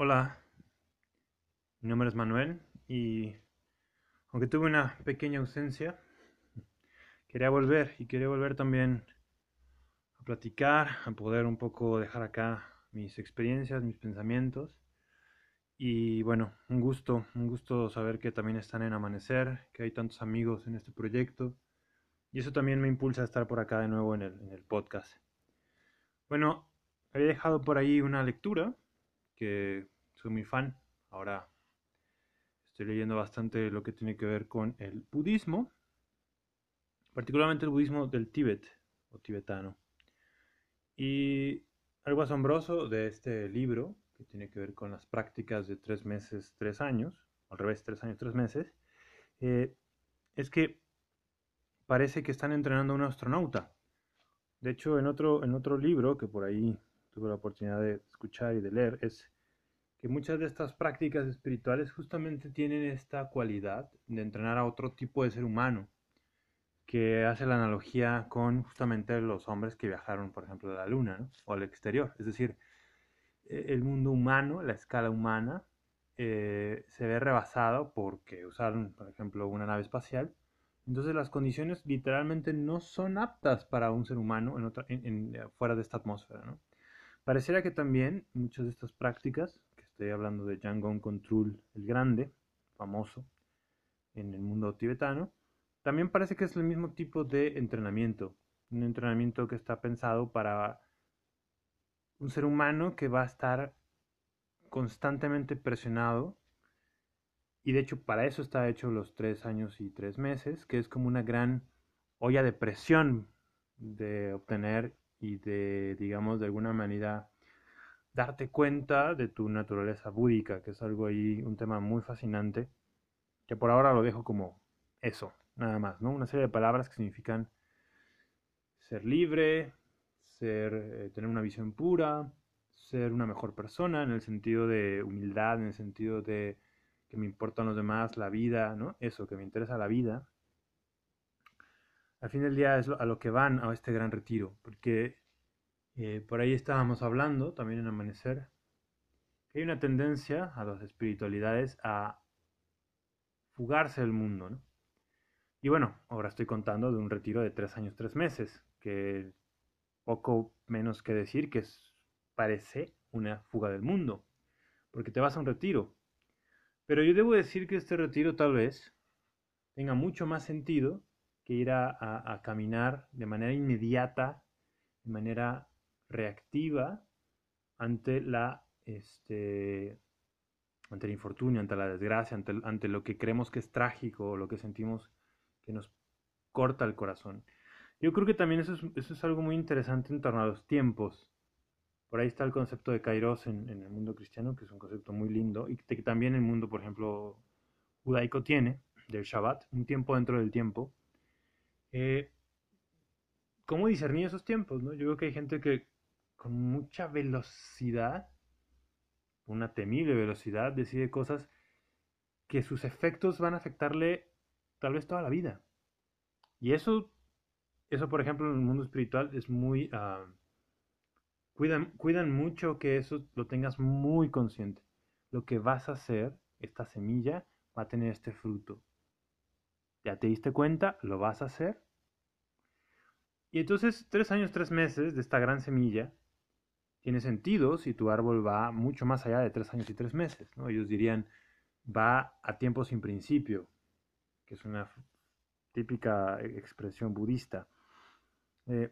Hola, mi nombre es Manuel y aunque tuve una pequeña ausencia, quería volver y quería volver también a platicar, a poder un poco dejar acá mis experiencias, mis pensamientos. Y bueno, un gusto, un gusto saber que también están en Amanecer, que hay tantos amigos en este proyecto. Y eso también me impulsa a estar por acá de nuevo en el, el podcast. Bueno, había dejado por ahí una lectura que soy muy fan. Ahora estoy leyendo bastante lo que tiene que ver con el budismo, particularmente el budismo del Tíbet o tibetano. Y algo asombroso de este libro, que tiene que ver con las prácticas de tres meses, tres años, al revés, tres años, tres meses, eh, es que parece que están entrenando a un astronauta. De hecho, en otro, en otro libro que por ahí tuve la oportunidad de escuchar y de leer es que muchas de estas prácticas espirituales justamente tienen esta cualidad de entrenar a otro tipo de ser humano, que hace la analogía con justamente los hombres que viajaron, por ejemplo, a la luna o al exterior. Es decir, e, el mundo humano, la escala humana, eh, se ve rebasado porque usaron, por ejemplo, una nave espacial. Entonces las condiciones literalmente no son aptas para un ser humano en fuera de esta atmósfera. ¿no? Pareciera que también muchas de estas prácticas, que estoy hablando de Yangon Control el Grande, famoso en el mundo tibetano, también parece que es el mismo tipo de entrenamiento, un entrenamiento que está pensado para un ser humano que va a estar constantemente presionado. Y de hecho para eso está hecho los tres años y tres meses, que es como una gran olla de presión de obtener y de, digamos, de alguna manera darte cuenta de tu naturaleza búdica, que es algo ahí, un tema muy fascinante, que por ahora lo dejo como eso, nada más, ¿no? Una serie de palabras que significan ser libre, ser, eh, tener una visión pura, ser una mejor persona en el sentido de humildad, en el sentido de que me importan los demás, la vida, ¿no? Eso, que me interesa la vida, al fin del día es a lo que van a este gran retiro, porque eh, por ahí estábamos hablando también en Amanecer, que hay una tendencia a las espiritualidades a fugarse del mundo. Y bueno, ahora estoy contando de un retiro de tres años, tres meses, que poco menos que decir que parece una fuga del mundo, porque te vas a un retiro. Pero yo debo decir que este retiro tal vez tenga mucho más sentido que ir a, caminar de manera inmediata, de manera reactiva ante la este ante el infortunio, ante la desgracia, ante, ante lo que creemos que es trágico o lo que sentimos que nos corta el corazón. Yo creo que también eso es, eso es algo muy interesante en torno a los tiempos. Por ahí está el concepto de Kairos en, en el mundo cristiano, que es un concepto muy lindo y que también el mundo, por ejemplo, judaico tiene, del Shabbat, un tiempo dentro del tiempo, eh, ¿Cómo discernir esos tiempos? ¿no? Yo creo que hay gente que con mucha velocidad, una temible velocidad, decide cosas que sus efectos van a afectarle tal vez toda la vida. Y eso, eso por ejemplo, en el mundo espiritual es muy... Ah, cuidan, cuidan mucho que eso lo tengas muy consciente. Lo que vas a hacer, esta semilla, va a tener este fruto. ¿Ya te diste cuenta? ¿Lo vas a hacer? Y entonces, tres años, tres meses de esta gran semilla tiene sentido si tu árbol va mucho más allá de tres años y tres meses. Ellos dirían, va a tiempo sin principio, que es una típica expresión budista. Eh,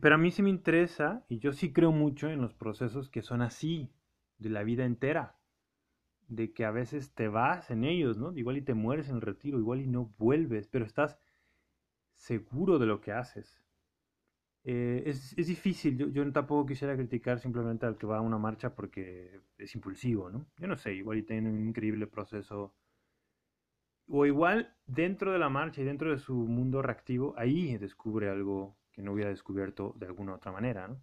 pero a mí sí me interesa, y yo sí creo mucho en los procesos que son así, de la vida entera de que a veces te vas en ellos, ¿no? Igual y te mueres en el retiro, igual y no vuelves, pero estás seguro de lo que haces. Eh, es, es, difícil, yo, yo, tampoco quisiera criticar simplemente al que va a una marcha porque es impulsivo, ¿no? Yo no sé, igual y tiene un increíble proceso. O igual dentro de la marcha y dentro de su mundo reactivo, ahí descubre algo que no hubiera descubierto de alguna otra manera, ¿no?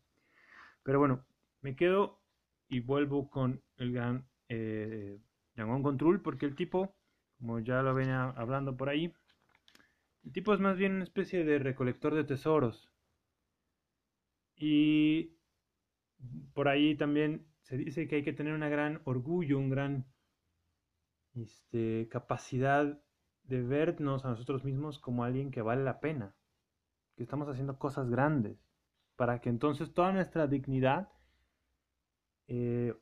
Pero bueno, me quedo y vuelvo con el gran eh, Control, porque el tipo, como ya lo venía hablando por ahí, el tipo es más bien una especie de recolector de tesoros. Y por ahí también se dice que hay que tener una gran orgullo, un gran este, capacidad de vernos a nosotros mismos como alguien que vale la pena, que estamos haciendo cosas grandes, para que entonces toda nuestra dignidad eh,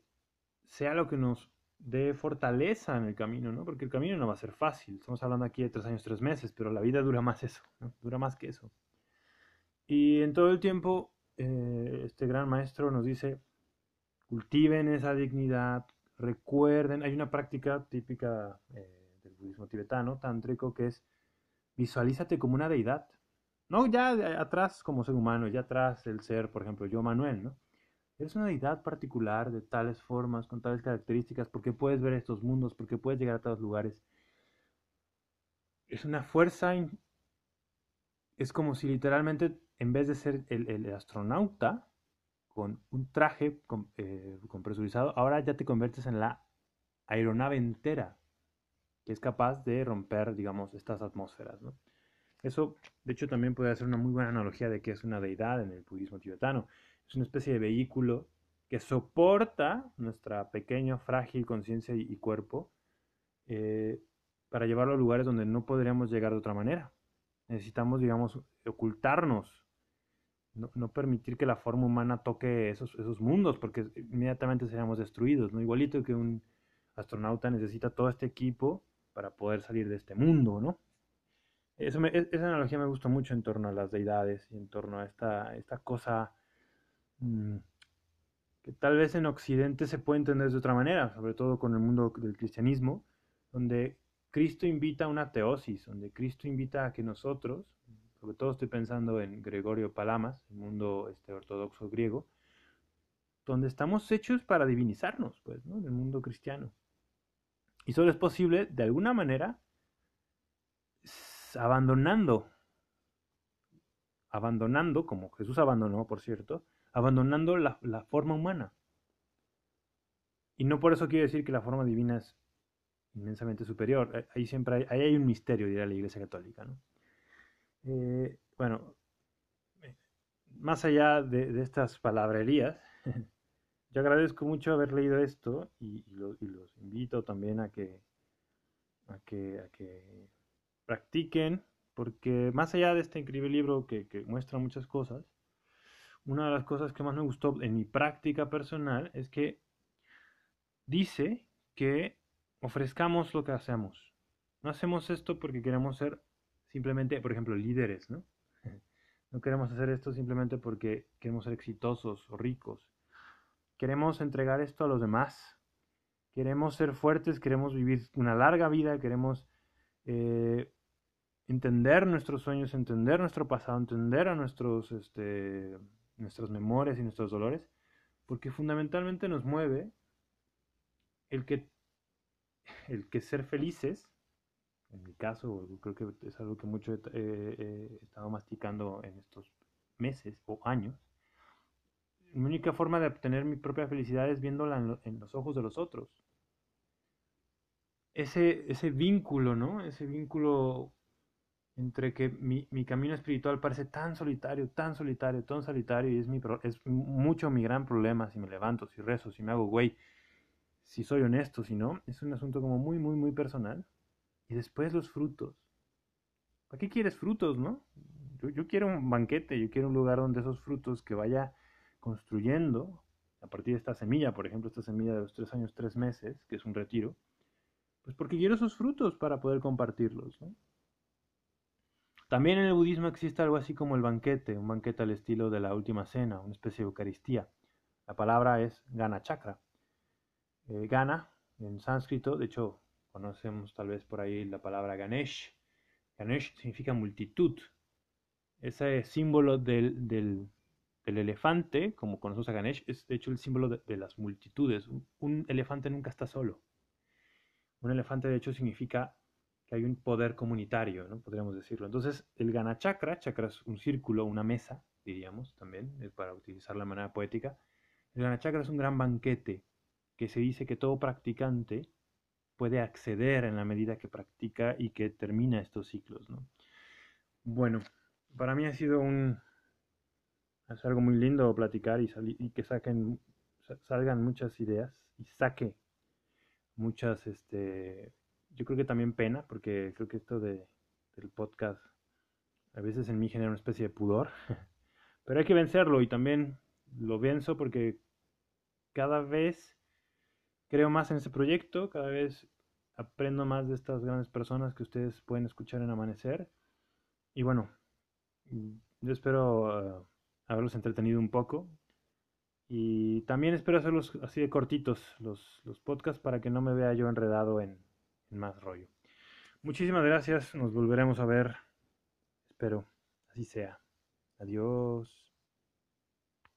sea lo que nos dé fortaleza en el camino, ¿no? Porque el camino no va a ser fácil. Estamos hablando aquí de tres años, tres meses, pero la vida dura más eso. Dura más que eso. Y en todo el tiempo, eh, este gran maestro nos dice, cultiven esa dignidad, recuerden, hay una práctica típica eh, del budismo tibetano, tántrico, que es visualízate como una deidad. No ya atrás como ser humano, ya atrás el ser, por ejemplo, yo Manuel, ¿no? Eres una deidad particular de tales formas, con tales características, porque puedes ver estos mundos, porque puedes llegar a todos lugares. Es una fuerza, es como si literalmente, en vez de ser el, astronauta con un traje eh, compresurizado, ahora ya te conviertes en la aeronave entera, que es capaz de romper, digamos, estas atmósferas. Eso, de hecho, también puede ser una muy buena analogía de que es una deidad en el budismo tibetano es una especie de vehículo que soporta nuestra pequeña, frágil conciencia y, cuerpo eh, para llevarlo a lugares donde no podríamos llegar de otra manera. Necesitamos, digamos, ocultarnos, no, permitir que la forma humana toque esos, esos mundos, porque inmediatamente seríamos destruidos, ¿no? Igualito que un astronauta necesita todo este equipo para poder salir de este mundo, ¿no? Eso e, esa analogía me gusta mucho en torno a las deidades y en torno a esta, esta cosa que tal vez en Occidente se puede entender de otra manera, sobre todo con el mundo del cristianismo, donde Cristo invita a una teosis, donde Cristo invita a que nosotros, sobre todo estoy pensando en Gregorio Palamas, el mundo este, ortodoxo griego, donde estamos hechos para divinizarnos, pues, ¿no? En el mundo cristiano. Y solo es posible, de alguna manera, abandonando, abandonando, como Jesús abandonó, por cierto, abandonando la, forma humana. Y no por eso quiere decir que la forma divina es inmensamente superior. Eh, ahí siempre hay, ahí hay un misterio, dirá la Iglesia Católica. ¿no? Eh, bueno, más allá de, estas palabrerías, yo agradezco mucho haber leído esto y, los invito también a que, a que, a que practiquen, porque más allá de este increíble libro que muestra muchas cosas, una de las cosas que más me gustó en mi práctica personal es que dice que ofrezcamos lo que hacemos. No hacemos esto porque queremos ser simplemente, por ejemplo, líderes, ¿no? No queremos hacer esto simplemente porque queremos ser exitosos o ricos. Queremos entregar esto a los demás. Queremos ser fuertes, queremos vivir una larga vida, queremos eh, entender nuestros sueños, entender nuestro pasado, entender a nuestros este, nuestras memorias y nuestros dolores, porque fundamentalmente nos mueve el que, el que ser felices, en mi caso, creo que es algo que mucho he, estado masticando en estos meses o años, mi única forma de obtener mi propia felicidad es viéndola en, los ojos de los otros. Ese, ese vínculo, ¿no? Ese vínculo entre que mi, camino espiritual parece tan solitario, tan solitario, tan solitario, y es, mi, es mucho mi gran problema si me levanto, si rezo, si me hago güey, si soy honesto, si no, es un asunto como muy, muy, muy personal. Y después los frutos. ¿Para qué quieres frutos, no? Yo, yo quiero un banquete, yo quiero un lugar donde esos frutos que vaya construyendo, a partir de esta semilla, por ejemplo, esta semilla de los tres años, tres meses, que es un retiro, pues porque quiero esos frutos para poder compartirlos, ¿no? También en el budismo existe algo así como el banquete, un banquete al estilo de la última cena, una especie de Eucaristía. La palabra es Gana Chakra. Eh, gana, en sánscrito, de hecho, conocemos tal vez por ahí la palabra Ganesh. Ganesh significa multitud. Ese símbolo del, elefante, como conocemos a Ganesh, es de hecho el símbolo de, las multitudes. un elefante nunca está solo. Un elefante, de hecho, significa hay un poder comunitario, ¿no? podríamos decirlo. Entonces, el Gana Chakra, es un círculo, una mesa, diríamos también, eh, para utilizar la manera poética. El Gana Chakra es un gran banquete que se dice que todo practicante puede acceder en la medida que practica y que termina estos ciclos. ¿no? Bueno, para mí ha sido un es algo muy lindo platicar y, y que saquen salgan muchas ideas y saque muchas, este, yo creo que también pena, porque creo que esto de, del podcast a veces en mí genera una especie de pudor, pero hay que vencerlo y también lo venzo porque cada vez creo más en ese proyecto, cada vez aprendo más de estas grandes personas que ustedes pueden escuchar en Amanecer. Y bueno, yo espero uh, haberlos entretenido un poco. Y también espero hacerlos así de cortitos, los, los podcasts, para que no me vea yo enredado en, más rollo. Muchísimas gracias, nos volveremos a ver. Espero así sea. Adiós.